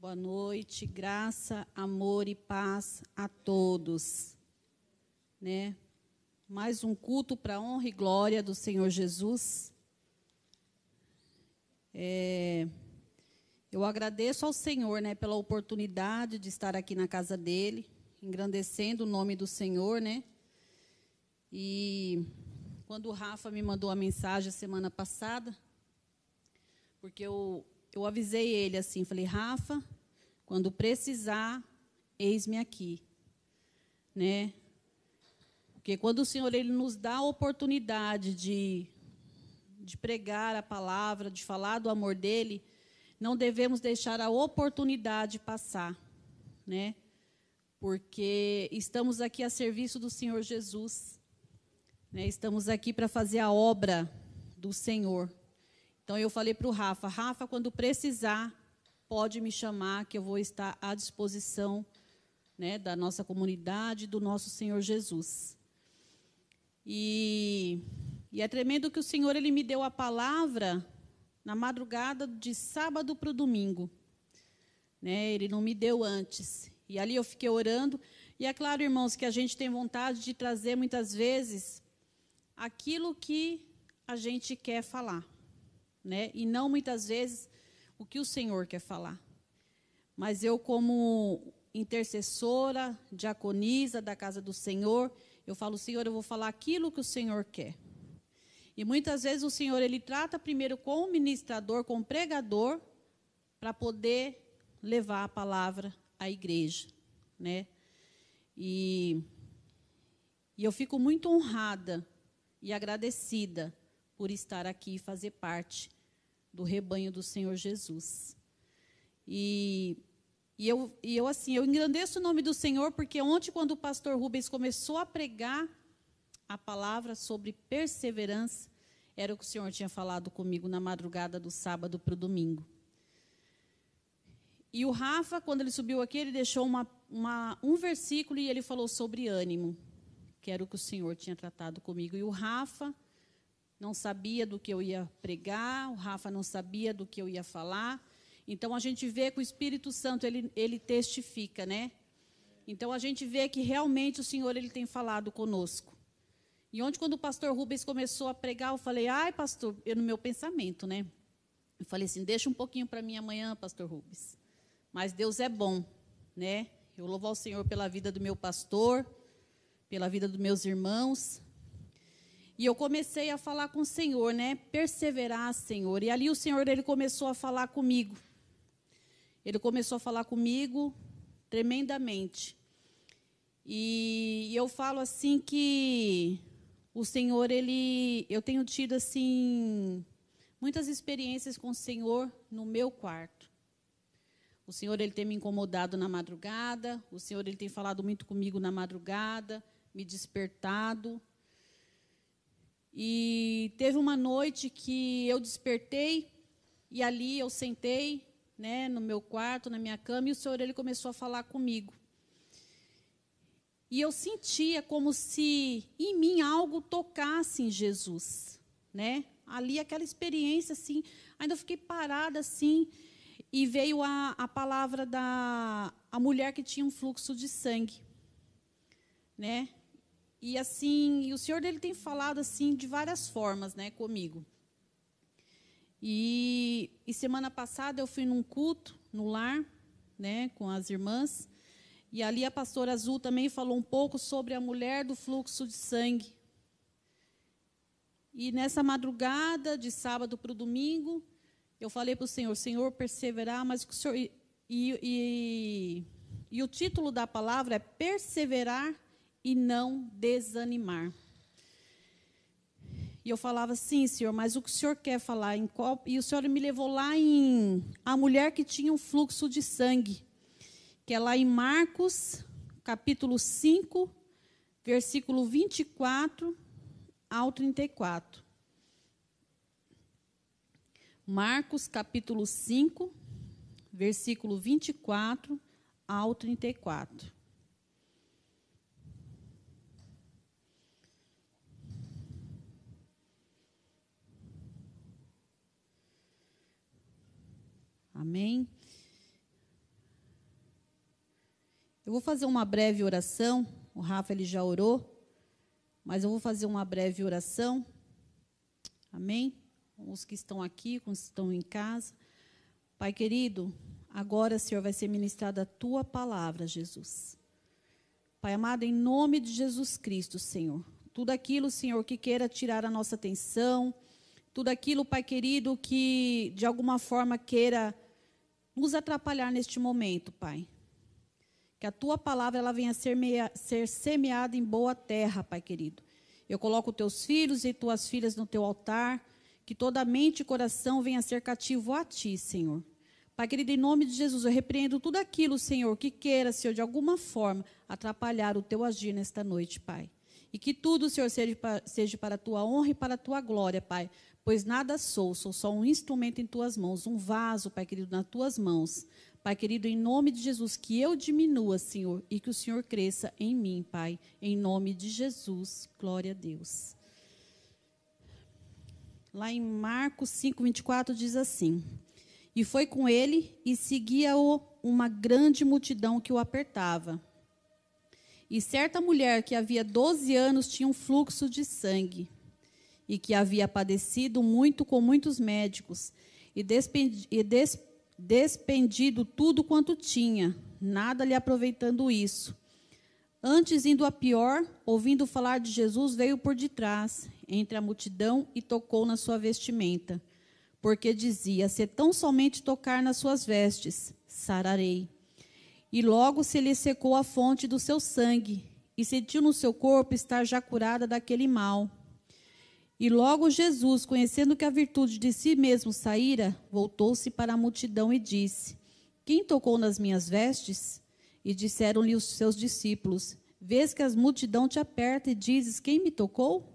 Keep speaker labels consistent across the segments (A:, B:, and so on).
A: Boa noite, graça, amor e paz a todos. Né? Mais um culto para honra e glória do Senhor Jesus. É, eu agradeço ao Senhor né, pela oportunidade de estar aqui na casa dele, engrandecendo o nome do Senhor, né? E quando o Rafa me mandou a mensagem semana passada, porque eu eu avisei ele assim, falei, Rafa, quando precisar, eis-me aqui, né? Porque quando o Senhor ele nos dá a oportunidade de, de pregar a palavra, de falar do amor dele, não devemos deixar a oportunidade passar, né? Porque estamos aqui a serviço do Senhor Jesus, né? Estamos aqui para fazer a obra do Senhor. Então eu falei para o Rafa, Rafa, quando precisar, pode me chamar, que eu vou estar à disposição né, da nossa comunidade, do nosso Senhor Jesus. E, e é tremendo que o Senhor ele me deu a palavra na madrugada de sábado para o domingo. Né, ele não me deu antes. E ali eu fiquei orando. E é claro, irmãos, que a gente tem vontade de trazer muitas vezes aquilo que a gente quer falar né? E não muitas vezes o que o Senhor quer falar. Mas eu como intercessora, diaconisa da casa do Senhor, eu falo, Senhor, eu vou falar aquilo que o Senhor quer. E muitas vezes o Senhor ele trata primeiro com o ministrador, com o pregador, para poder levar a palavra à igreja, né? E, e eu fico muito honrada e agradecida por estar aqui e fazer parte do rebanho do Senhor Jesus. E, e, eu, e eu, assim, eu engrandeço o nome do Senhor, porque ontem, quando o pastor Rubens começou a pregar a palavra sobre perseverança, era o que o Senhor tinha falado comigo na madrugada do sábado para o domingo. E o Rafa, quando ele subiu aqui, ele deixou uma, uma, um versículo e ele falou sobre ânimo, que era o que o Senhor tinha tratado comigo. E o Rafa não sabia do que eu ia pregar, o Rafa não sabia do que eu ia falar. Então a gente vê que o Espírito Santo ele, ele testifica, né? Então a gente vê que realmente o Senhor ele tem falado conosco. E ontem quando o pastor Rubens começou a pregar, eu falei: "Ai, pastor, eu no meu pensamento, né? Eu falei assim: "Deixa um pouquinho para mim amanhã, pastor Rubens". Mas Deus é bom, né? Eu louvo ao Senhor pela vida do meu pastor, pela vida dos meus irmãos, e eu comecei a falar com o Senhor, né? Perseverar, Senhor. E ali o Senhor ele começou a falar comigo. Ele começou a falar comigo tremendamente. E eu falo assim que o Senhor ele eu tenho tido assim muitas experiências com o Senhor no meu quarto. O Senhor ele tem me incomodado na madrugada, o Senhor ele tem falado muito comigo na madrugada, me despertado. E teve uma noite que eu despertei e ali eu sentei, né, no meu quarto, na minha cama, e o Senhor ele começou a falar comigo. E eu sentia como se em mim algo tocasse em Jesus, né? Ali aquela experiência assim, ainda fiquei parada assim, e veio a, a palavra da a mulher que tinha um fluxo de sangue, né? E assim, o Senhor dele tem falado assim de várias formas, né, comigo. E, e semana passada eu fui num culto no lar, né, com as irmãs, e ali a pastora Azul também falou um pouco sobre a mulher do fluxo de sangue. E nessa madrugada, de sábado para o domingo, eu falei para o Senhor, Senhor, perseverar, mas o Senhor. E, e, e o título da palavra é perseverar e não desanimar. E eu falava assim, senhor, mas o que o senhor quer falar? Em qual... E o senhor me levou lá em a mulher que tinha um fluxo de sangue, que é lá em Marcos, capítulo 5, versículo 24 ao 34. Marcos, capítulo 5, versículo 24 ao 34. Amém? Eu vou fazer uma breve oração. O Rafa ele já orou, mas eu vou fazer uma breve oração. Amém? Os que estão aqui, os que estão em casa. Pai querido, agora, Senhor, vai ser ministrada a tua palavra, Jesus. Pai amado, em nome de Jesus Cristo, Senhor. Tudo aquilo, Senhor, que queira tirar a nossa atenção, tudo aquilo, Pai querido, que de alguma forma queira nos atrapalhar neste momento, Pai. Que a tua palavra ela venha ser, meia, ser semeada em boa terra, Pai querido. Eu coloco teus filhos e tuas filhas no teu altar, que toda mente e coração venha ser cativo a ti, Senhor. Pai querido, em nome de Jesus, eu repreendo tudo aquilo, Senhor, que queira, Senhor, de alguma forma, atrapalhar o teu agir nesta noite, Pai. E que tudo, Senhor, seja para, seja para a tua honra e para a tua glória, Pai. Pois nada sou, sou só um instrumento em tuas mãos, um vaso, Pai querido, nas tuas mãos. Pai querido, em nome de Jesus, que eu diminua, Senhor, e que o Senhor cresça em mim, Pai. Em nome de Jesus. Glória a Deus. Lá em Marcos 5, 24 diz assim: E foi com ele e seguia-o uma grande multidão que o apertava. E certa mulher que havia 12 anos tinha um fluxo de sangue e que havia padecido muito com muitos médicos e, despendi, des, despendido tudo quanto tinha, nada lhe aproveitando isso. Antes, indo a pior, ouvindo falar de Jesus, veio por detrás, entre a multidão, e tocou na sua vestimenta. Porque dizia: Se tão somente tocar nas suas vestes, sararei. E logo se lhe secou a fonte do seu sangue, e sentiu no seu corpo estar já curada daquele mal. E logo Jesus, conhecendo que a virtude de si mesmo saíra, voltou-se para a multidão e disse: Quem tocou nas minhas vestes? E disseram-lhe os seus discípulos: Vês que a multidão te aperta e dizes: Quem me tocou?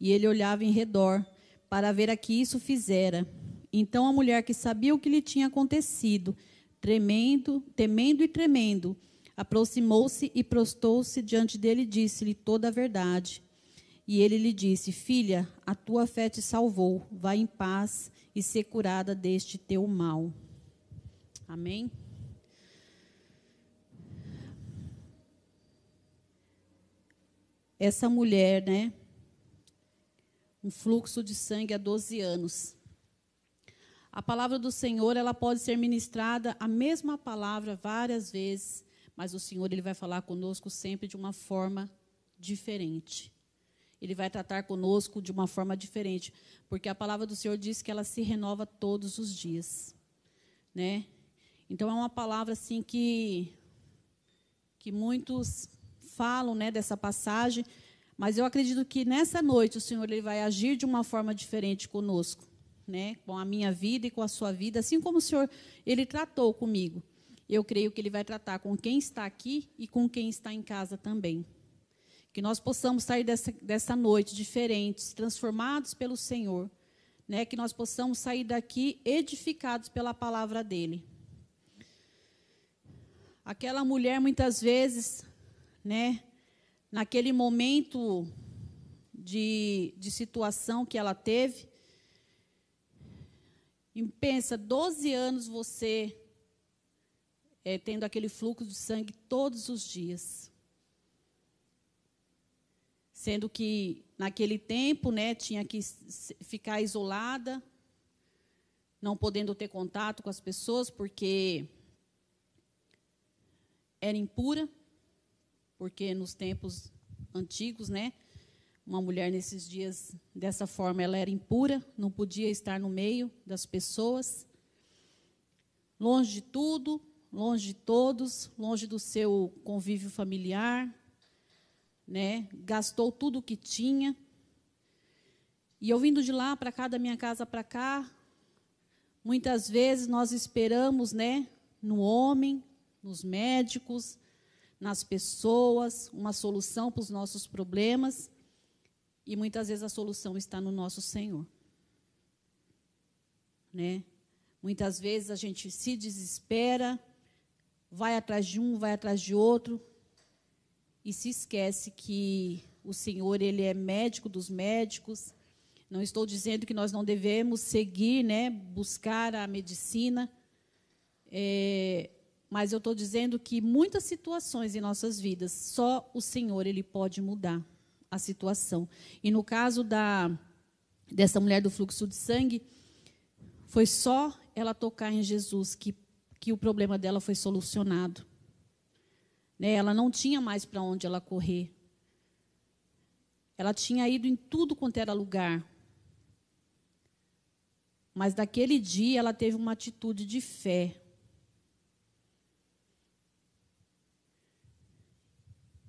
A: E ele olhava em redor para ver a que isso fizera. Então a mulher que sabia o que lhe tinha acontecido, tremendo, temendo e tremendo, aproximou-se e prostou-se diante dele e disse-lhe toda a verdade. E ele lhe disse: Filha, a tua fé te salvou. Vai em paz e ser curada deste teu mal. Amém? Essa mulher, né? Um fluxo de sangue há 12 anos. A palavra do Senhor, ela pode ser ministrada, a mesma palavra várias vezes, mas o Senhor ele vai falar conosco sempre de uma forma diferente ele vai tratar conosco de uma forma diferente, porque a palavra do Senhor diz que ela se renova todos os dias, né? Então é uma palavra assim que que muitos falam, né, dessa passagem, mas eu acredito que nessa noite o Senhor ele vai agir de uma forma diferente conosco, né, com a minha vida e com a sua vida, assim como o Senhor ele tratou comigo. Eu creio que ele vai tratar com quem está aqui e com quem está em casa também. Que nós possamos sair dessa, dessa noite diferentes, transformados pelo Senhor. Né? Que nós possamos sair daqui edificados pela palavra dEle. Aquela mulher, muitas vezes, né, naquele momento de, de situação que ela teve, e pensa, 12 anos você é, tendo aquele fluxo de sangue todos os dias sendo que naquele tempo, né, tinha que ficar isolada, não podendo ter contato com as pessoas porque era impura, porque nos tempos antigos, né, uma mulher nesses dias dessa forma ela era impura, não podia estar no meio das pessoas, longe de tudo, longe de todos, longe do seu convívio familiar, né? Gastou tudo o que tinha. E eu vindo de lá para cá, da minha casa para cá, muitas vezes nós esperamos, né, no homem, nos médicos, nas pessoas, uma solução para os nossos problemas. E muitas vezes a solução está no nosso Senhor. Né? Muitas vezes a gente se desespera, vai atrás de um, vai atrás de outro, e se esquece que o Senhor ele é médico dos médicos. Não estou dizendo que nós não devemos seguir, né, buscar a medicina, é, Mas eu estou dizendo que muitas situações em nossas vidas, só o Senhor ele pode mudar a situação. E no caso da dessa mulher do fluxo de sangue, foi só ela tocar em Jesus que, que o problema dela foi solucionado. Né? Ela não tinha mais para onde ela correr. Ela tinha ido em tudo quanto era lugar. Mas daquele dia ela teve uma atitude de fé.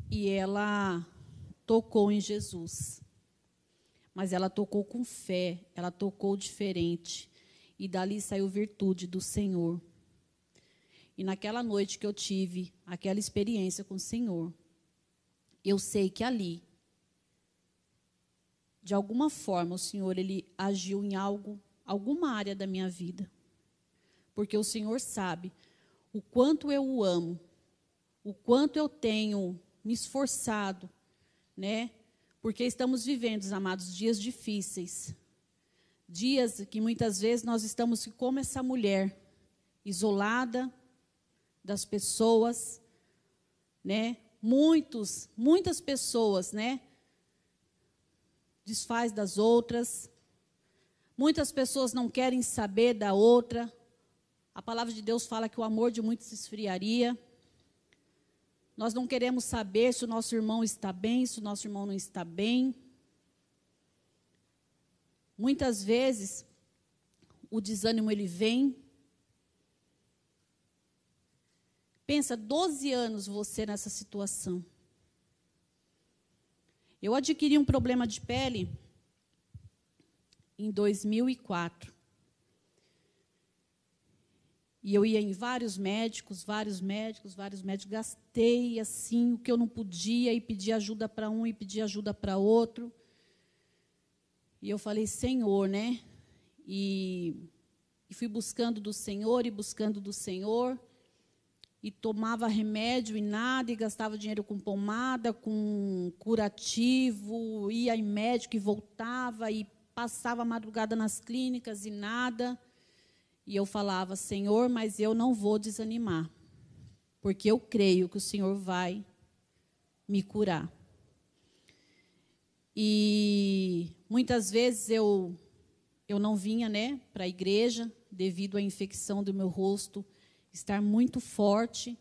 A: E ela tocou em Jesus. Mas ela tocou com fé, ela tocou diferente. E dali saiu virtude do Senhor. E naquela noite que eu tive aquela experiência com o Senhor, eu sei que ali, de alguma forma, o Senhor ele agiu em algo, alguma área da minha vida. Porque o Senhor sabe o quanto eu o amo, o quanto eu tenho me esforçado, né? Porque estamos vivendo, amados, dias difíceis. Dias que muitas vezes nós estamos como essa mulher, isolada das pessoas, né? Muitos, muitas pessoas, né? Desfaz das outras. Muitas pessoas não querem saber da outra. A palavra de Deus fala que o amor de muitos se esfriaria. Nós não queremos saber se o nosso irmão está bem, se o nosso irmão não está bem. Muitas vezes o desânimo ele vem. Pensa 12 anos você nessa situação. Eu adquiri um problema de pele em 2004. E eu ia em vários médicos, vários médicos, vários médicos, gastei assim o que eu não podia e pedi ajuda para um e pedi ajuda para outro. E eu falei, Senhor, né? E, e fui buscando do Senhor e buscando do Senhor. E tomava remédio e nada, e gastava dinheiro com pomada, com curativo, ia em médico e voltava, e passava a madrugada nas clínicas e nada. E eu falava, Senhor, mas eu não vou desanimar, porque eu creio que o Senhor vai me curar. E muitas vezes eu eu não vinha, né, para a igreja devido à infecção do meu rosto estar muito forte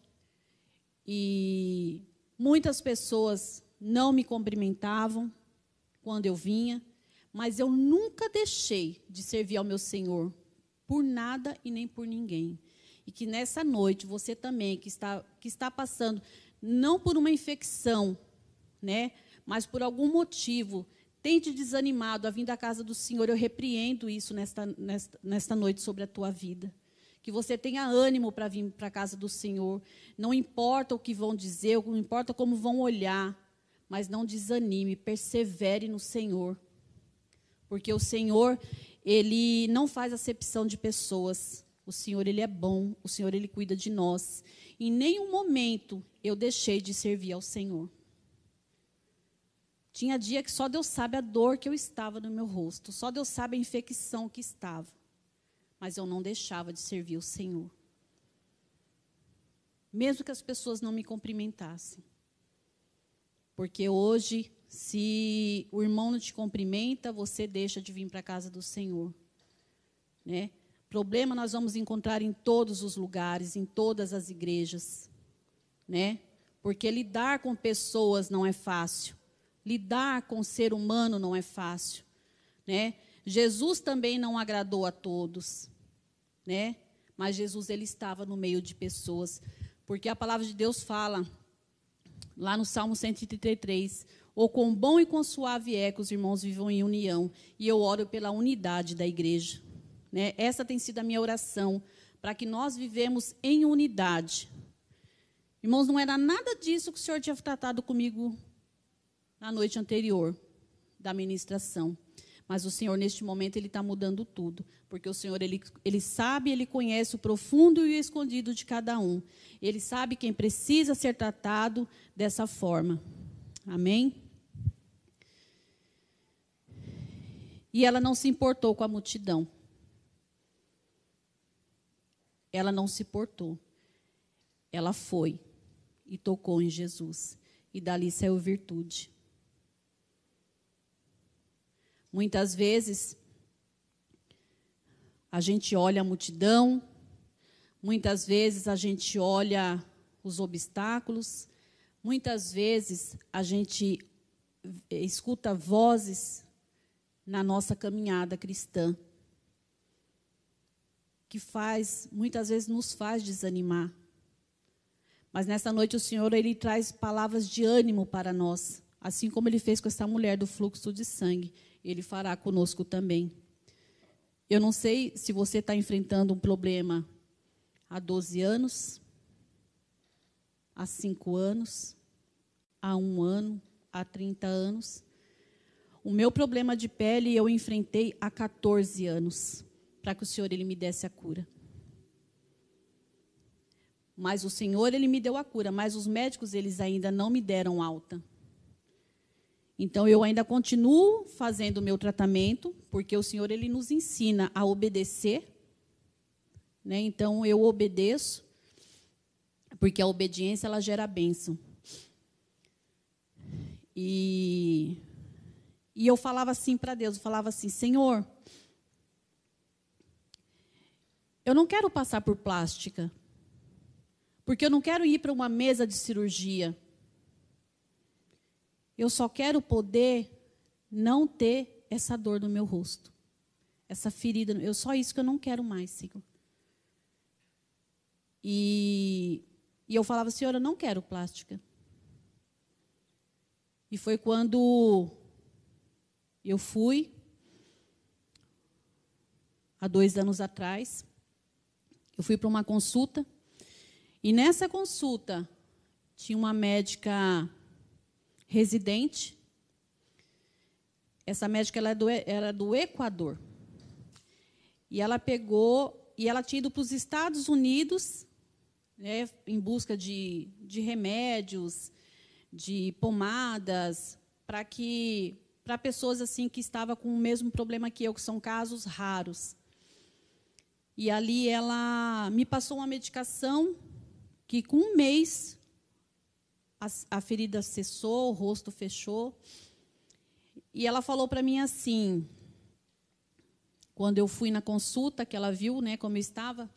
A: e muitas pessoas não me cumprimentavam quando eu vinha, mas eu nunca deixei de servir ao meu Senhor por nada e nem por ninguém. E que nessa noite você também que está que está passando não por uma infecção, né, mas por algum motivo tem te desanimado a vir da casa do Senhor, eu repreendo isso nesta, nesta, nesta noite sobre a tua vida. Que você tenha ânimo para vir para a casa do Senhor. Não importa o que vão dizer, não importa como vão olhar, mas não desanime, persevere no Senhor. Porque o Senhor, ele não faz acepção de pessoas. O Senhor, ele é bom, o Senhor, ele cuida de nós. Em nenhum momento eu deixei de servir ao Senhor. Tinha dia que só Deus sabe a dor que eu estava no meu rosto, só Deus sabe a infecção que estava. Mas eu não deixava de servir o Senhor. Mesmo que as pessoas não me cumprimentassem. Porque hoje, se o irmão não te cumprimenta, você deixa de vir para a casa do Senhor. Né? Problema nós vamos encontrar em todos os lugares, em todas as igrejas. Né? Porque lidar com pessoas não é fácil. Lidar com ser humano não é fácil, né? Jesus também não agradou a todos, né? Mas Jesus ele estava no meio de pessoas, porque a palavra de Deus fala lá no Salmo 133, ou com bom e com suave é que os irmãos vivam em união, e eu oro pela unidade da igreja, né? Essa tem sido a minha oração para que nós vivemos em unidade. Irmãos, não era nada disso que o Senhor tinha tratado comigo na noite anterior da ministração. Mas o Senhor, neste momento, Ele está mudando tudo. Porque o Senhor, ele, ele sabe, Ele conhece o profundo e o escondido de cada um. Ele sabe quem precisa ser tratado dessa forma. Amém? E ela não se importou com a multidão. Ela não se importou. ela foi e tocou em Jesus. E dali saiu virtude. Muitas vezes, a gente olha a multidão, muitas vezes a gente olha os obstáculos, muitas vezes a gente escuta vozes na nossa caminhada cristã que faz, muitas vezes nos faz desanimar. Mas nessa noite o Senhor ele traz palavras de ânimo para nós, assim como ele fez com essa mulher do fluxo de sangue, ele fará conosco também. Eu não sei se você está enfrentando um problema há 12 anos, há 5 anos, há um ano, há 30 anos. O meu problema de pele eu enfrentei há 14 anos, para que o Senhor ele me desse a cura. Mas o Senhor, ele me deu a cura, mas os médicos, eles ainda não me deram alta. Então, eu ainda continuo fazendo o meu tratamento, porque o Senhor, ele nos ensina a obedecer. Né? Então, eu obedeço, porque a obediência, ela gera bênção. E, e eu falava assim para Deus, eu falava assim, Senhor, eu não quero passar por plástica, porque eu não quero ir para uma mesa de cirurgia. Eu só quero poder não ter essa dor no meu rosto. Essa ferida. Eu só isso que eu não quero mais, Senhor. E, e eu falava, Senhor, eu não quero plástica. E foi quando eu fui, há dois anos atrás, eu fui para uma consulta e nessa consulta, tinha uma médica residente. Essa médica ela é do, era do Equador. E ela pegou, e ela tinha ido para os Estados Unidos, né, em busca de, de remédios, de pomadas, para que para pessoas assim que estavam com o mesmo problema que eu, que são casos raros. E ali ela me passou uma medicação que com um mês a, a ferida cessou, o rosto fechou. E ela falou para mim assim, quando eu fui na consulta, que ela viu né, como eu estava,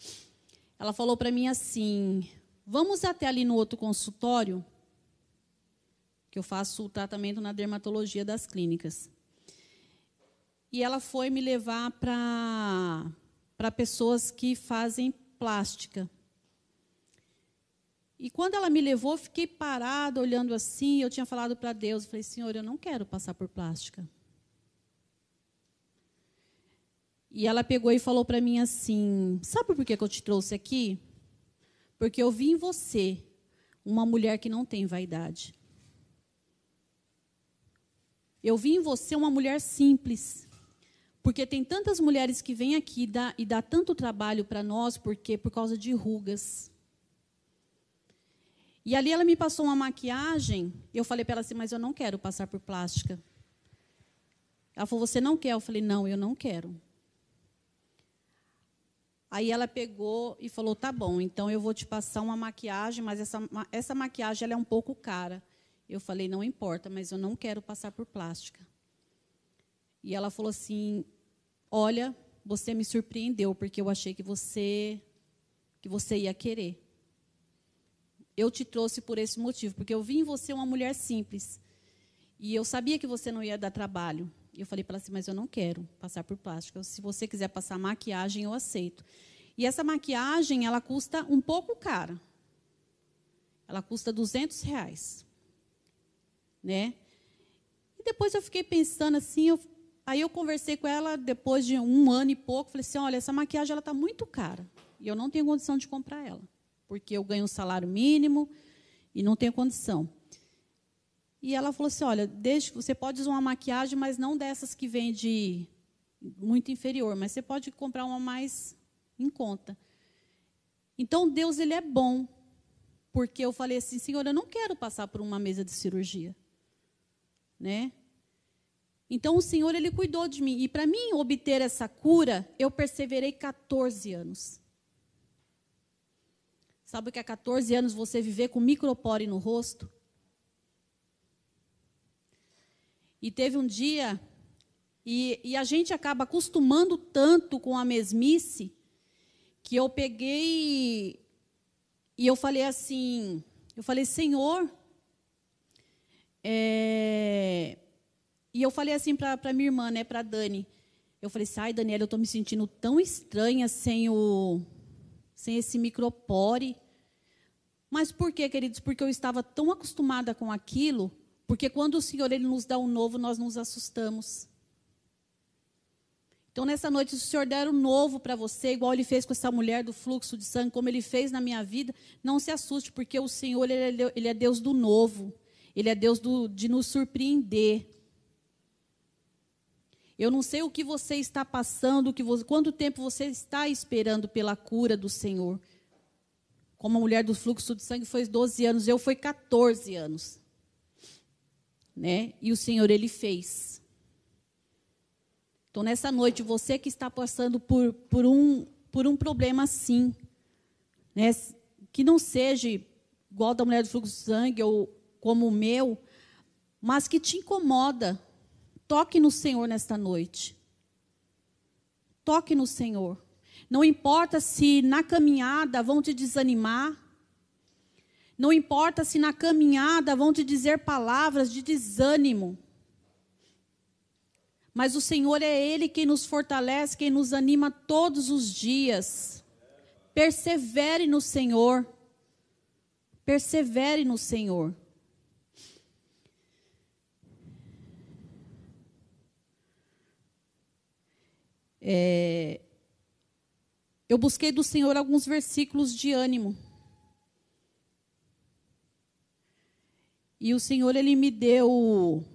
A: ela falou para mim assim: vamos até ali no outro consultório, que eu faço o tratamento na dermatologia das clínicas. E ela foi me levar para pessoas que fazem plástica. E quando ela me levou, eu fiquei parada, olhando assim. Eu tinha falado para Deus, falei, Senhor, eu não quero passar por plástica. E ela pegou e falou para mim assim: Sabe por que eu te trouxe aqui? Porque eu vi em você uma mulher que não tem vaidade. Eu vi em você uma mulher simples. Porque tem tantas mulheres que vêm aqui e dá, e dá tanto trabalho para nós, porque por causa de rugas e ali ela me passou uma maquiagem, eu falei para ela assim, mas eu não quero passar por plástica. Ela falou, você não quer? Eu falei, não, eu não quero. Aí ela pegou e falou, tá bom, então eu vou te passar uma maquiagem, mas essa, essa maquiagem ela é um pouco cara. Eu falei, não importa, mas eu não quero passar por plástica. E ela falou assim, olha, você me surpreendeu, porque eu achei que você, que você ia querer eu te trouxe por esse motivo, porque eu vi em você uma mulher simples. E eu sabia que você não ia dar trabalho. E eu falei para ela assim, mas eu não quero passar por plástica. Se você quiser passar maquiagem, eu aceito. E essa maquiagem, ela custa um pouco cara. Ela custa 200 reais. Né? E depois eu fiquei pensando assim, eu, aí eu conversei com ela depois de um ano e pouco, falei assim, olha, essa maquiagem ela está muito cara. E eu não tenho condição de comprar ela porque eu ganho um salário mínimo e não tenho condição. E ela falou assim: olha, deixe, você pode usar uma maquiagem, mas não dessas que vem de muito inferior, mas você pode comprar uma mais em conta. Então Deus ele é bom, porque eu falei assim, Senhor, eu não quero passar por uma mesa de cirurgia, né? Então o Senhor ele cuidou de mim e para mim obter essa cura, eu perseverei 14 anos. Sabe o que é 14 anos você viver com micropore no rosto? E teve um dia, e, e a gente acaba acostumando tanto com a mesmice, que eu peguei e eu falei assim, eu falei, Senhor, é... e eu falei assim para minha irmã, né, para Dani, eu falei, sai, Daniela, eu estou me sentindo tão estranha sem o, sem esse micropore. Mas por quê, queridos? Porque eu estava tão acostumada com aquilo, porque quando o Senhor ele nos dá um novo, nós nos assustamos. Então, nessa noite, se o Senhor der um novo para você, igual Ele fez com essa mulher do fluxo de sangue, como Ele fez na minha vida, não se assuste, porque o Senhor ele é, ele é Deus do novo. Ele é Deus do, de nos surpreender. Eu não sei o que você está passando, que você, quanto tempo você está esperando pela cura do Senhor. Como a mulher do fluxo de sangue foi 12 anos, eu foi 14 anos. Né? E o Senhor ele fez. Então nessa noite você que está passando por, por um por um problema assim, né? Que não seja igual da mulher do fluxo de sangue ou como o meu, mas que te incomoda. Toque no Senhor nesta noite. Toque no Senhor. Não importa se na caminhada vão te desanimar. Não importa se na caminhada vão te dizer palavras de desânimo. Mas o Senhor é Ele quem nos fortalece, quem nos anima todos os dias. Persevere no Senhor. Persevere no Senhor. É, eu busquei do Senhor alguns versículos de ânimo. E o Senhor ele me deu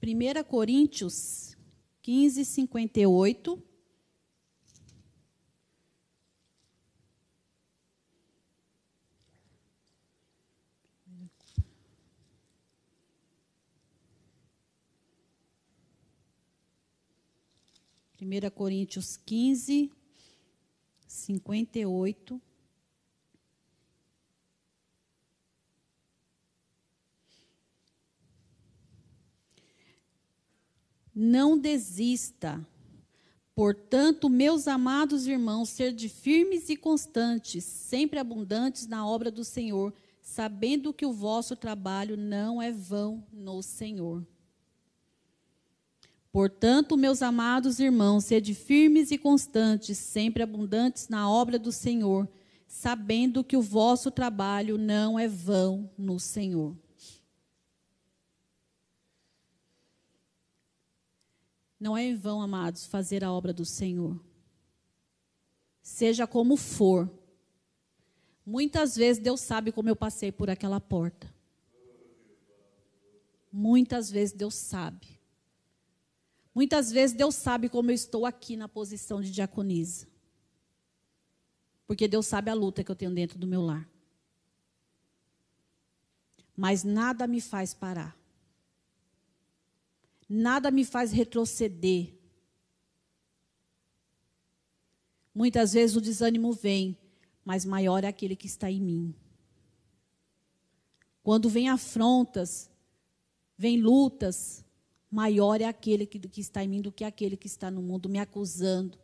A: 1 Coríntios 15, 58. Primeira Coríntios 15, 58. Não desista. Portanto, meus amados irmãos, sede firmes e constantes, sempre abundantes na obra do Senhor, sabendo que o vosso trabalho não é vão no Senhor. Portanto, meus amados irmãos, sede firmes e constantes, sempre abundantes na obra do Senhor, sabendo que o vosso trabalho não é vão no Senhor. Não é em vão, amados, fazer a obra do Senhor. Seja como for. Muitas vezes Deus sabe como eu passei por aquela porta. Muitas vezes Deus sabe. Muitas vezes Deus sabe como eu estou aqui na posição de diaconisa. Porque Deus sabe a luta que eu tenho dentro do meu lar. Mas nada me faz parar nada me faz retroceder. Muitas vezes o desânimo vem, mas maior é aquele que está em mim. Quando vem afrontas, vem lutas, maior é aquele que, que está em mim do que aquele que está no mundo me acusando.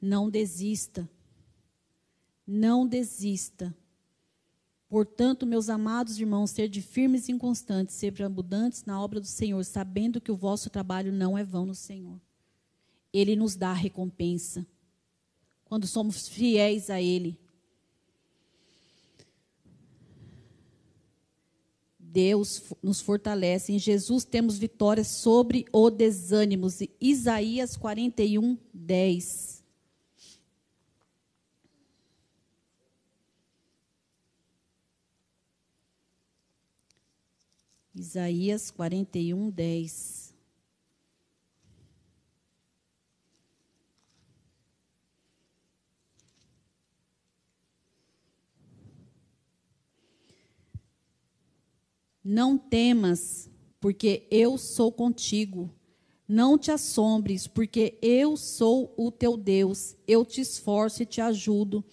A: Não desista. Não desista. Portanto, meus amados irmãos, sede firmes e inconstantes, sempre abundantes na obra do Senhor, sabendo que o vosso trabalho não é vão no Senhor. Ele nos dá a recompensa quando somos fiéis a Ele. Deus nos fortalece. Em Jesus temos vitória sobre o desânimo. Isaías 41, 10. Isaías 41, 10. Não temas, porque eu sou contigo. Não te assombres, porque eu sou o teu Deus. Eu te esforço e te ajudo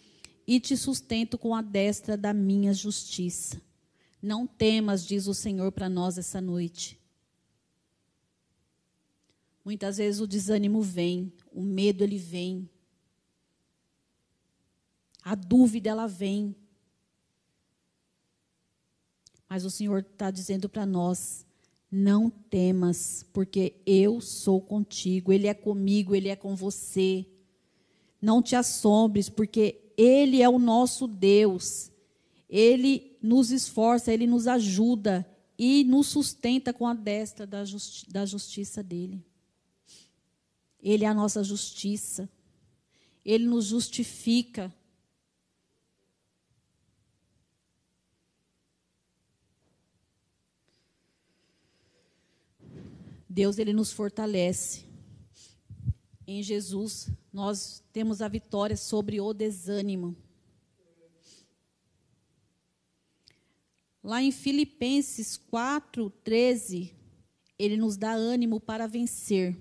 A: e te sustento com a destra da minha justiça. Não temas, diz o Senhor para nós essa noite. Muitas vezes o desânimo vem, o medo ele vem. A dúvida ela vem. Mas o Senhor está dizendo para nós: não temas, porque eu sou contigo, Ele é comigo, Ele é com você. Não te assombres, porque Ele é o nosso Deus. Ele nos esforça, Ele nos ajuda e nos sustenta com a destra da, justi da justiça dEle. Ele é a nossa justiça. Ele nos justifica. Deus ele nos fortalece. Em Jesus nós temos a vitória sobre o desânimo. Lá em Filipenses 4, 13, ele nos dá ânimo para vencer.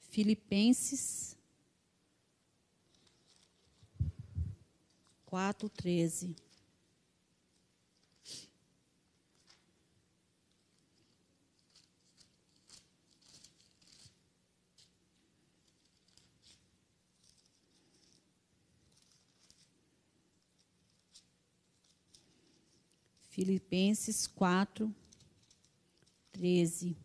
A: Filipenses 4, 13. Filipenses 4, 13.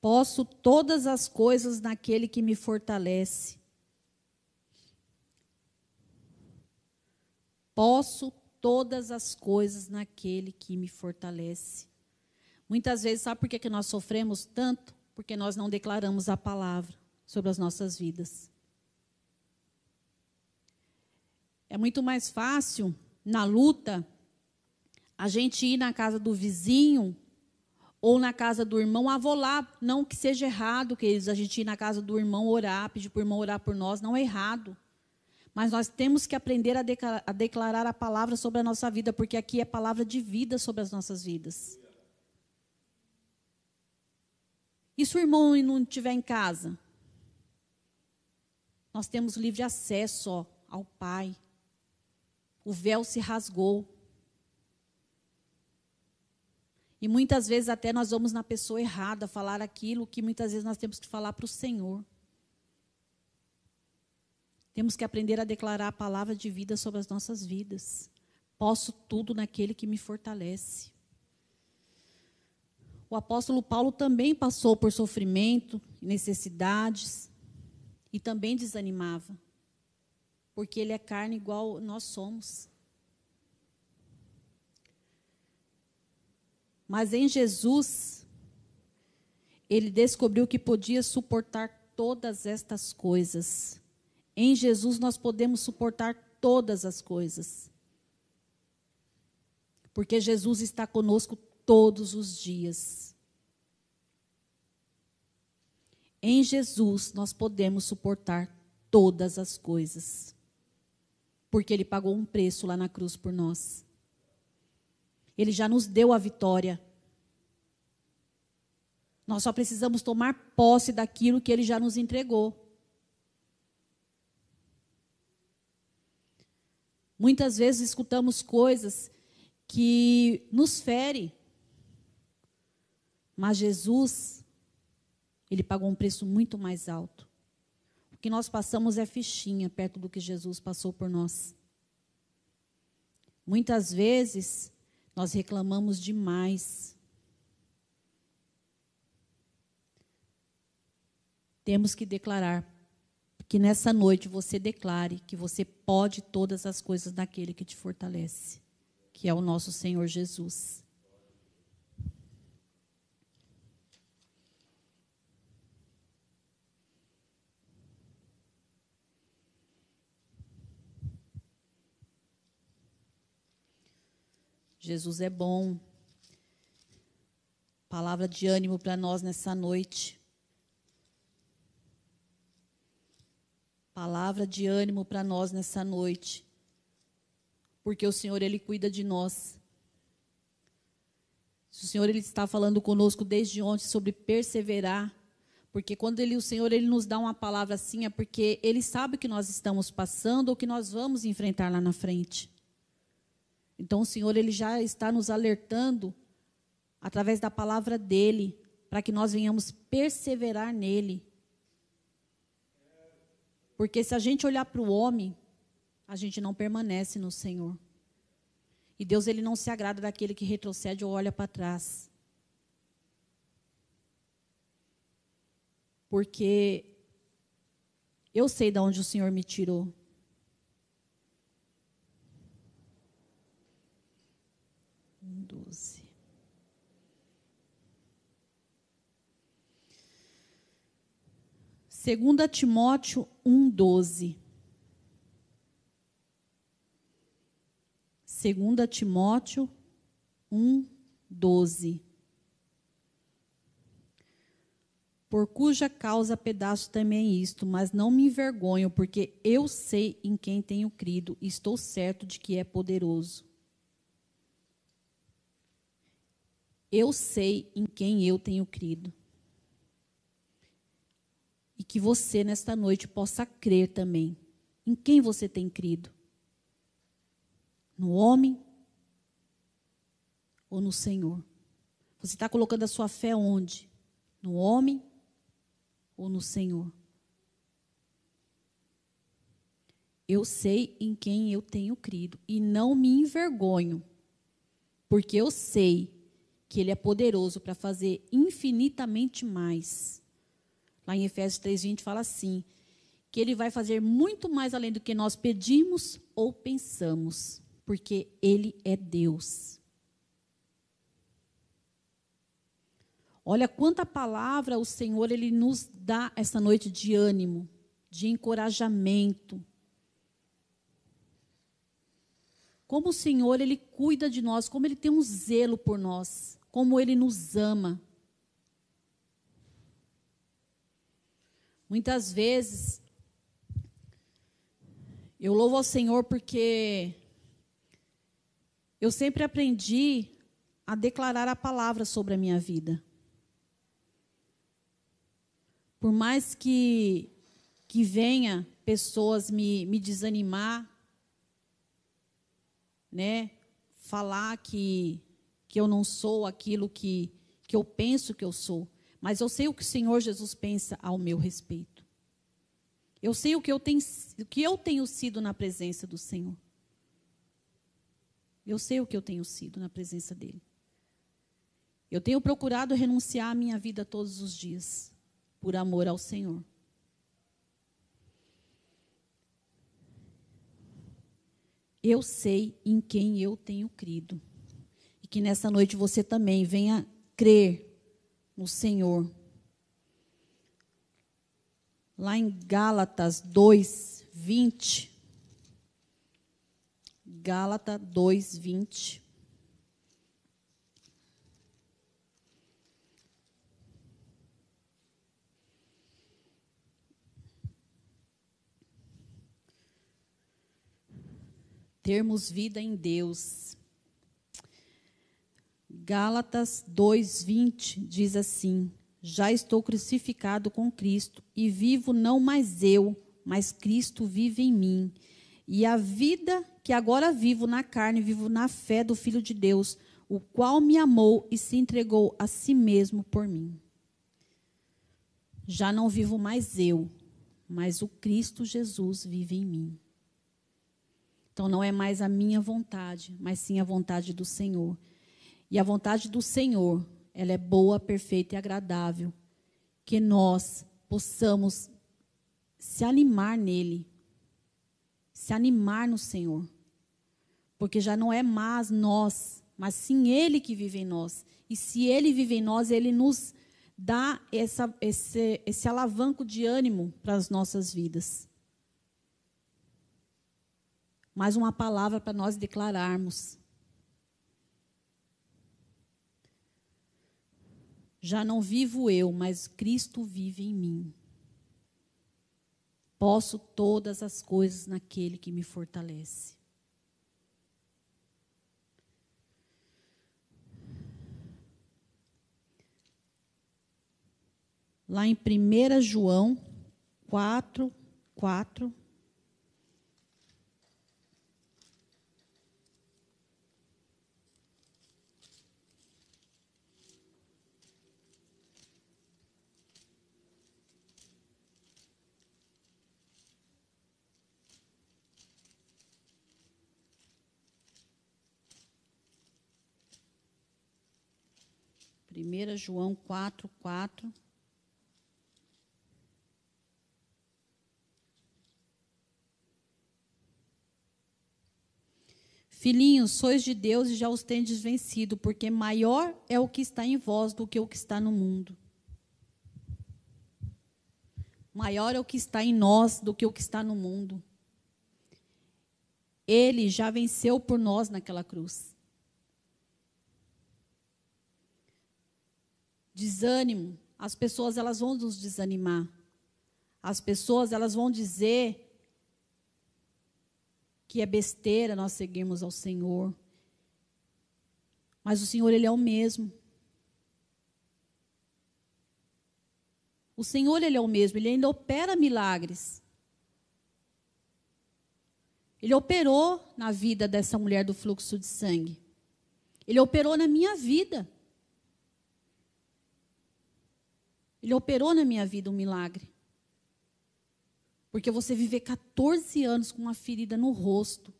A: Posso todas as coisas naquele que me fortalece. Posso todas as coisas naquele que me fortalece. Muitas vezes, sabe por que, que nós sofremos tanto? Porque nós não declaramos a palavra sobre as nossas vidas. É muito mais fácil, na luta, a gente ir na casa do vizinho ou na casa do irmão, ah, vou não que seja errado, queridos, a gente ir na casa do irmão orar, pedir para o irmão orar por nós, não é errado. Mas nós temos que aprender a declarar, a declarar a palavra sobre a nossa vida, porque aqui é palavra de vida sobre as nossas vidas. E se o irmão não estiver em casa? Nós temos livre acesso ó, ao Pai, o véu se rasgou. E muitas vezes até nós vamos na pessoa errada falar aquilo que muitas vezes nós temos que falar para o Senhor. Temos que aprender a declarar a palavra de vida sobre as nossas vidas. Posso tudo naquele que me fortalece. O apóstolo Paulo também passou por sofrimento, necessidades e também desanimava porque ele é carne igual nós somos. Mas em Jesus, ele descobriu que podia suportar todas estas coisas. Em Jesus nós podemos suportar todas as coisas. Porque Jesus está conosco todos os dias. Em Jesus nós podemos suportar todas as coisas porque ele pagou um preço lá na cruz por nós. Ele já nos deu a vitória. Nós só precisamos tomar posse daquilo que ele já nos entregou. Muitas vezes escutamos coisas que nos ferem. Mas Jesus, ele pagou um preço muito mais alto. O que nós passamos é fichinha perto do que Jesus passou por nós. Muitas vezes nós reclamamos demais. Temos que declarar que nessa noite você declare que você pode todas as coisas naquele que te fortalece, que é o nosso Senhor Jesus. Jesus é bom. Palavra de ânimo para nós nessa noite. Palavra de ânimo para nós nessa noite. porque o Senhor ele cuida de nós. O Senhor ele está falando conosco desde ontem sobre perseverar, porque quando ele, o Senhor ele nos dá uma palavra assim é porque ele sabe o que nós estamos passando ou que nós vamos enfrentar lá na frente. Então o Senhor ele já está nos alertando através da palavra dele para que nós venhamos perseverar nele. Porque se a gente olhar para o homem, a gente não permanece no Senhor. E Deus ele não se agrada daquele que retrocede ou olha para trás. Porque eu sei de onde o Senhor me tirou. 2 Timóteo 1,12. 2 Timóteo 1,12. Por cuja causa pedaço também é isto, mas não me envergonho, porque eu sei em quem tenho crido, e estou certo de que é poderoso. Eu sei em quem eu tenho crido. E que você, nesta noite, possa crer também. Em quem você tem crido? No homem ou no Senhor? Você está colocando a sua fé onde? No homem ou no Senhor? Eu sei em quem eu tenho crido e não me envergonho, porque eu sei que Ele é poderoso para fazer infinitamente mais. Lá em Efésios 3,20 fala assim: que Ele vai fazer muito mais além do que nós pedimos ou pensamos, porque Ele é Deus. Olha quanta palavra o Senhor ele nos dá essa noite de ânimo, de encorajamento. Como o Senhor ele cuida de nós, como ele tem um zelo por nós, como ele nos ama. Muitas vezes eu louvo ao Senhor porque eu sempre aprendi a declarar a palavra sobre a minha vida. Por mais que, que venha pessoas me, me desanimar, né? Falar que, que eu não sou aquilo que, que eu penso que eu sou. Mas eu sei o que o Senhor Jesus pensa ao meu respeito. Eu sei o que eu tenho, que eu tenho sido na presença do Senhor. Eu sei o que eu tenho sido na presença dele. Eu tenho procurado renunciar à minha vida todos os dias por amor ao Senhor. Eu sei em quem eu tenho crido. E que nessa noite você também venha crer no Senhor. Lá em Gálatas 2, 20. Gálatas 2, 20. termos vida em Deus. Gálatas 2:20 diz assim: Já estou crucificado com Cristo e vivo não mais eu, mas Cristo vive em mim. E a vida que agora vivo na carne, vivo na fé do Filho de Deus, o qual me amou e se entregou a si mesmo por mim. Já não vivo mais eu, mas o Cristo Jesus vive em mim. Então não é mais a minha vontade, mas sim a vontade do Senhor. E a vontade do Senhor, ela é boa, perfeita e agradável. Que nós possamos se animar nele, se animar no Senhor. Porque já não é mais nós, mas sim Ele que vive em nós. E se Ele vive em nós, Ele nos dá essa, esse, esse alavanco de ânimo para as nossas vidas mais uma palavra para nós declararmos. Já não vivo eu, mas Cristo vive em mim. Posso todas as coisas naquele que me fortalece. Lá em 1 João 4, 4, Primeira João 4, 4. Filhinhos, sois de Deus e já os tendes vencido, porque maior é o que está em vós do que o que está no mundo. Maior é o que está em nós do que o que está no mundo. Ele já venceu por nós naquela cruz. Desânimo, as pessoas elas vão nos desanimar. As pessoas elas vão dizer que é besteira nós seguirmos ao Senhor. Mas o Senhor, Ele é o mesmo. O Senhor, Ele é o mesmo, Ele ainda opera milagres. Ele operou na vida dessa mulher do fluxo de sangue. Ele operou na minha vida. Ele operou na minha vida um milagre. Porque você viver 14 anos com uma ferida no rosto.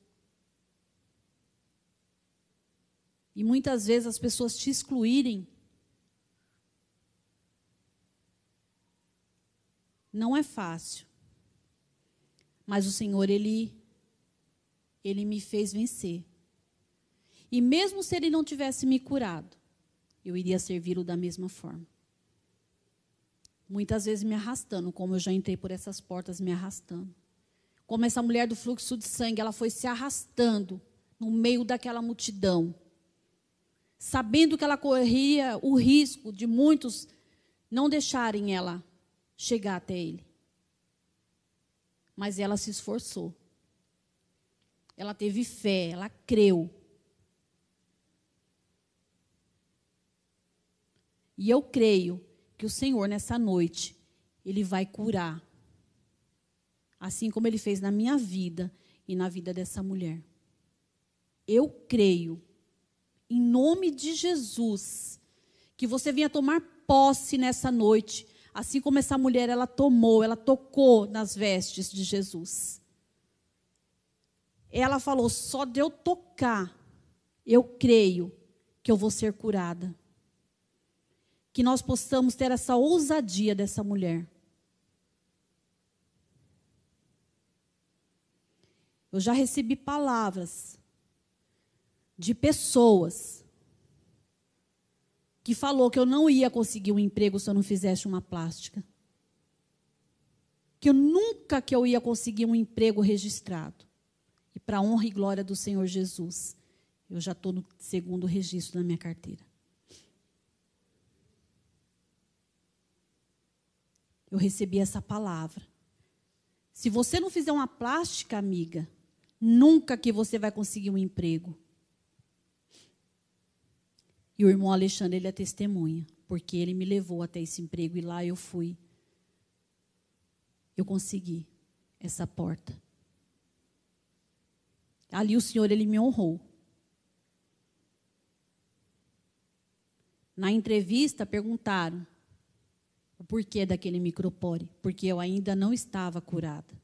A: E muitas vezes as pessoas te excluírem. Não é fácil. Mas o Senhor, Ele, Ele me fez vencer. E mesmo se Ele não tivesse me curado, eu iria servi-lo da mesma forma muitas vezes me arrastando, como eu já entrei por essas portas me arrastando. Como essa mulher do fluxo de sangue, ela foi se arrastando no meio daquela multidão, sabendo que ela corria o risco de muitos não deixarem ela chegar até ele. Mas ela se esforçou. Ela teve fé, ela creu. E eu creio que o Senhor, nessa noite, Ele vai curar. Assim como Ele fez na minha vida e na vida dessa mulher. Eu creio, em nome de Jesus, que você venha tomar posse nessa noite, assim como essa mulher ela tomou, ela tocou nas vestes de Jesus. Ela falou: só de eu tocar, eu creio que eu vou ser curada que nós possamos ter essa ousadia dessa mulher. Eu já recebi palavras de pessoas que falou que eu não ia conseguir um emprego se eu não fizesse uma plástica. Que eu nunca que eu ia conseguir um emprego registrado. E para honra e glória do Senhor Jesus, eu já estou no segundo registro na minha carteira. Eu recebi essa palavra. Se você não fizer uma plástica, amiga, nunca que você vai conseguir um emprego. E o irmão Alexandre, ele é testemunha, porque ele me levou até esse emprego e lá eu fui. Eu consegui essa porta. Ali o Senhor, ele me honrou. Na entrevista, perguntaram: o porquê daquele micropore? Porque eu ainda não estava curada.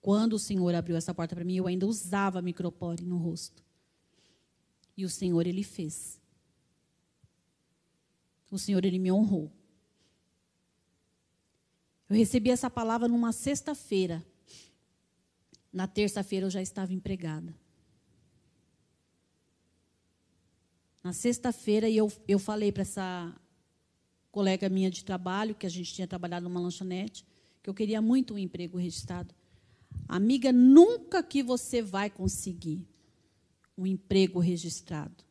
A: Quando o Senhor abriu essa porta para mim, eu ainda usava micropore no rosto. E o Senhor, Ele fez. O Senhor, Ele me honrou. Eu recebi essa palavra numa sexta-feira. Na terça-feira eu já estava empregada. Na sexta-feira, eu, eu falei para essa colega minha de trabalho, que a gente tinha trabalhado numa lanchonete, que eu queria muito um emprego registrado. Amiga, nunca que você vai conseguir um emprego registrado.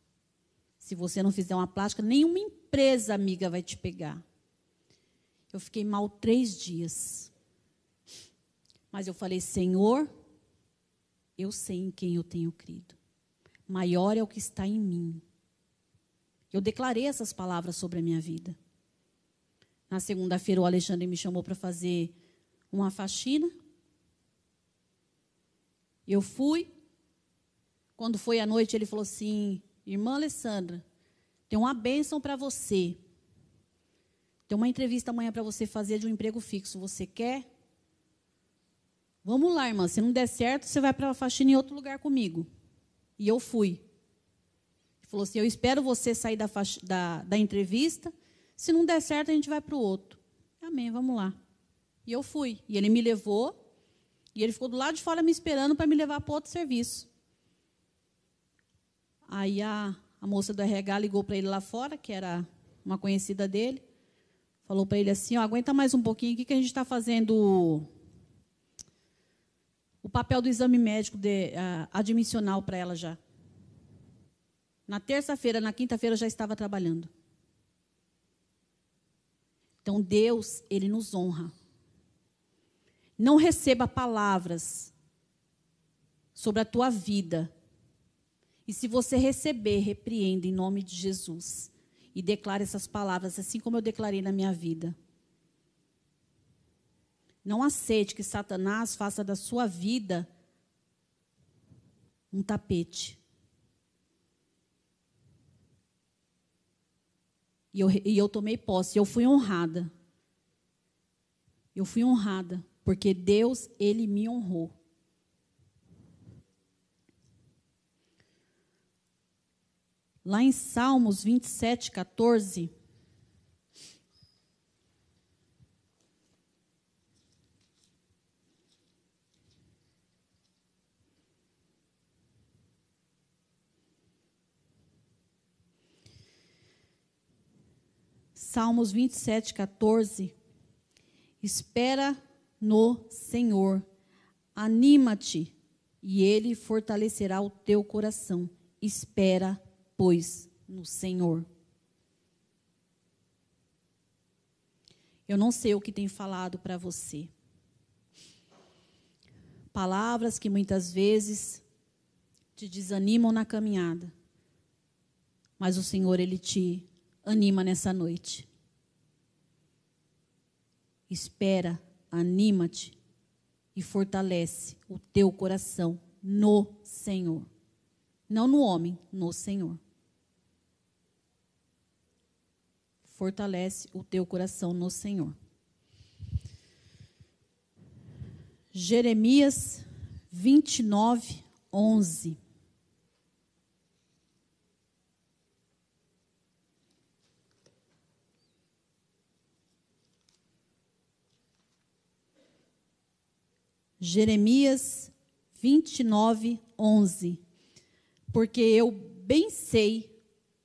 A: Se você não fizer uma plástica, nenhuma empresa, amiga, vai te pegar. Eu fiquei mal três dias. Mas eu falei, Senhor, eu sei em quem eu tenho crido. Maior é o que está em mim. Eu declarei essas palavras sobre a minha vida. Na segunda-feira, o Alexandre me chamou para fazer uma faxina. Eu fui. Quando foi à noite, ele falou assim: Irmã Alessandra, tem uma bênção para você. Tem uma entrevista amanhã para você fazer de um emprego fixo. Você quer? Vamos lá, irmã. Se não der certo, você vai para a faxina em outro lugar comigo. E eu fui. Ele falou assim: Eu espero você sair da, da, da entrevista. Se não der certo, a gente vai para o outro. Amém, vamos lá. E eu fui. E ele me levou. E ele ficou do lado de fora me esperando para me levar para outro serviço. Aí a, a moça do RH ligou para ele lá fora, que era uma conhecida dele. Falou para ele assim: ó, aguenta mais um pouquinho, o que, a gente está fazendo? O papel do exame médico de, uh, admissional para ela já. Na terça-feira, na quinta-feira já estava trabalhando. Então Deus, ele nos honra. Não receba palavras sobre a tua vida. E se você receber, repreenda em nome de Jesus e declare essas palavras, assim como eu declarei na minha vida. Não aceite que Satanás faça da sua vida um tapete. E eu, e eu tomei posse, eu fui honrada. Eu fui honrada, porque Deus, Ele me honrou. Lá em Salmos 27, 14. Salmos 27, 14. Espera no Senhor, anima-te, e Ele fortalecerá o teu coração. Espera pois, no Senhor. Eu não sei o que tem falado para você. Palavras que muitas vezes te desanimam na caminhada. Mas o Senhor, Ele te anima nessa noite. Espera, anima-te e fortalece o teu coração no Senhor. Não no homem, no Senhor. fortalece o teu coração no Senhor. Jeremias 29, 11. Jeremias 29, 11. Porque eu bem sei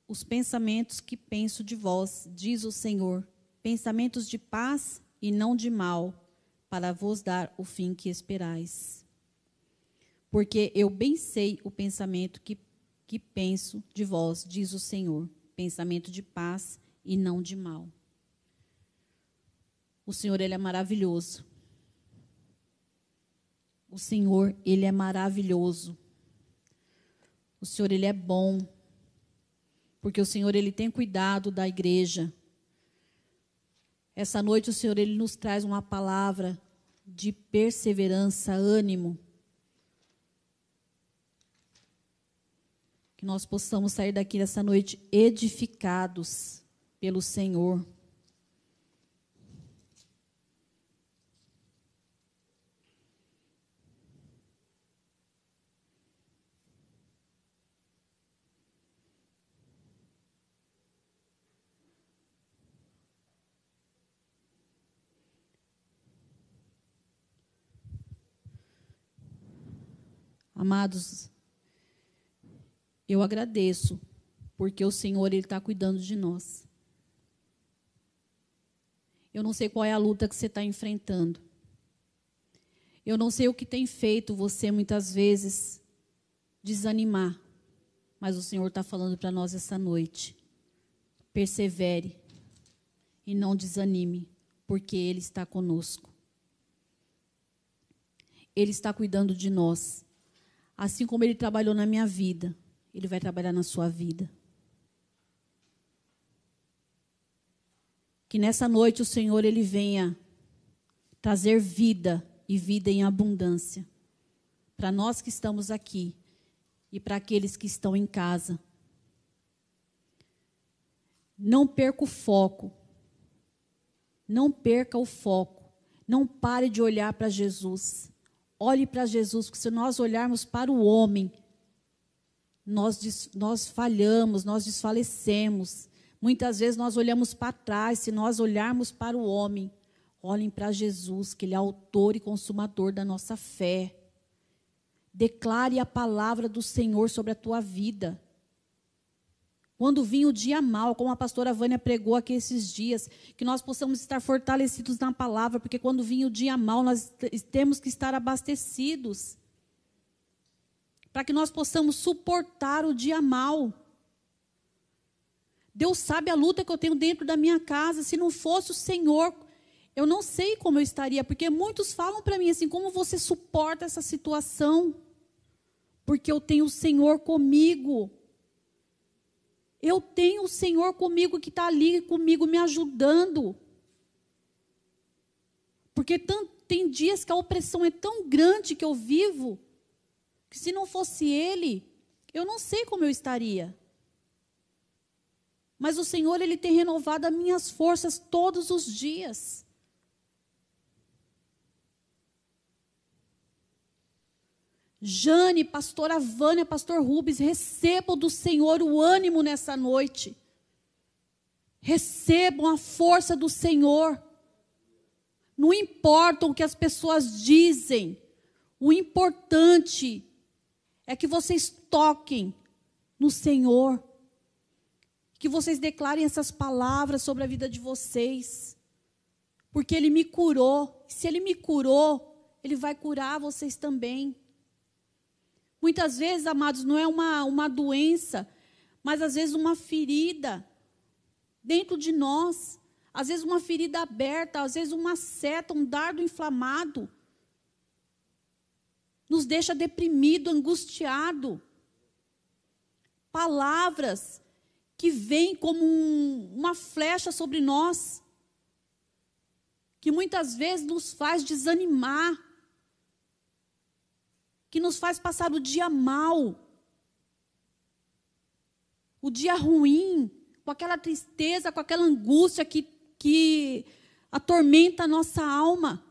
A: os pensamentos que penso de vós, diz o Senhor, pensamentos de paz e não de mal, para vos dar o fim que esperais. Porque eu bem sei o pensamento que, que penso de vós, diz o Senhor, pensamento de paz e não de mal. O Senhor, Ele é maravilhoso. O Senhor, Ele é maravilhoso. O Senhor, Ele é bom porque o Senhor ele tem cuidado da igreja. Essa noite o Senhor ele nos traz uma palavra de perseverança, ânimo. Que nós possamos sair daqui essa noite edificados pelo Senhor. Amados, eu agradeço, porque o Senhor Ele está cuidando de nós. Eu não sei qual é a luta que você está enfrentando. Eu não sei o que tem feito você muitas vezes desanimar. Mas o Senhor está falando para nós essa noite. Persevere e não desanime, porque Ele está conosco. Ele está cuidando de nós. Assim como ele trabalhou na minha vida, ele vai trabalhar na sua vida. Que nessa noite o Senhor ele venha trazer vida e vida em abundância para nós que estamos aqui e para aqueles que estão em casa. Não perca o foco. Não perca o foco. Não pare de olhar para Jesus. Olhe para Jesus, porque se nós olharmos para o homem, nós, nós falhamos, nós desfalecemos. Muitas vezes nós olhamos para trás, se nós olharmos para o homem, olhem para Jesus, que Ele é autor e consumador da nossa fé. Declare a palavra do Senhor sobre a tua vida. Quando vir o dia mal, como a pastora Vânia pregou aqui esses dias, que nós possamos estar fortalecidos na palavra, porque quando vir o dia mal, nós temos que estar abastecidos. Para que nós possamos suportar o dia mal. Deus sabe a luta que eu tenho dentro da minha casa. Se não fosse o Senhor, eu não sei como eu estaria, porque muitos falam para mim assim: como você suporta essa situação? porque eu tenho o Senhor comigo. Eu tenho o Senhor comigo que está ali comigo me ajudando. Porque tem dias que a opressão é tão grande que eu vivo, que se não fosse Ele, eu não sei como eu estaria. Mas o Senhor, Ele tem renovado as minhas forças todos os dias. Jane, pastora Vânia, pastor Rubens, recebam do Senhor o ânimo nessa noite. Recebam a força do Senhor. Não importa o que as pessoas dizem, o importante é que vocês toquem no Senhor. Que vocês declarem essas palavras sobre a vida de vocês. Porque Ele me curou. Se Ele me curou, Ele vai curar vocês também. Muitas vezes, amados, não é uma, uma doença, mas às vezes uma ferida dentro de nós. Às vezes uma ferida aberta, às vezes uma seta, um dardo inflamado. Nos deixa deprimido, angustiado. Palavras que vêm como um, uma flecha sobre nós, que muitas vezes nos faz desanimar, que nos faz passar o dia mal, o dia ruim, com aquela tristeza, com aquela angústia que, que atormenta a nossa alma.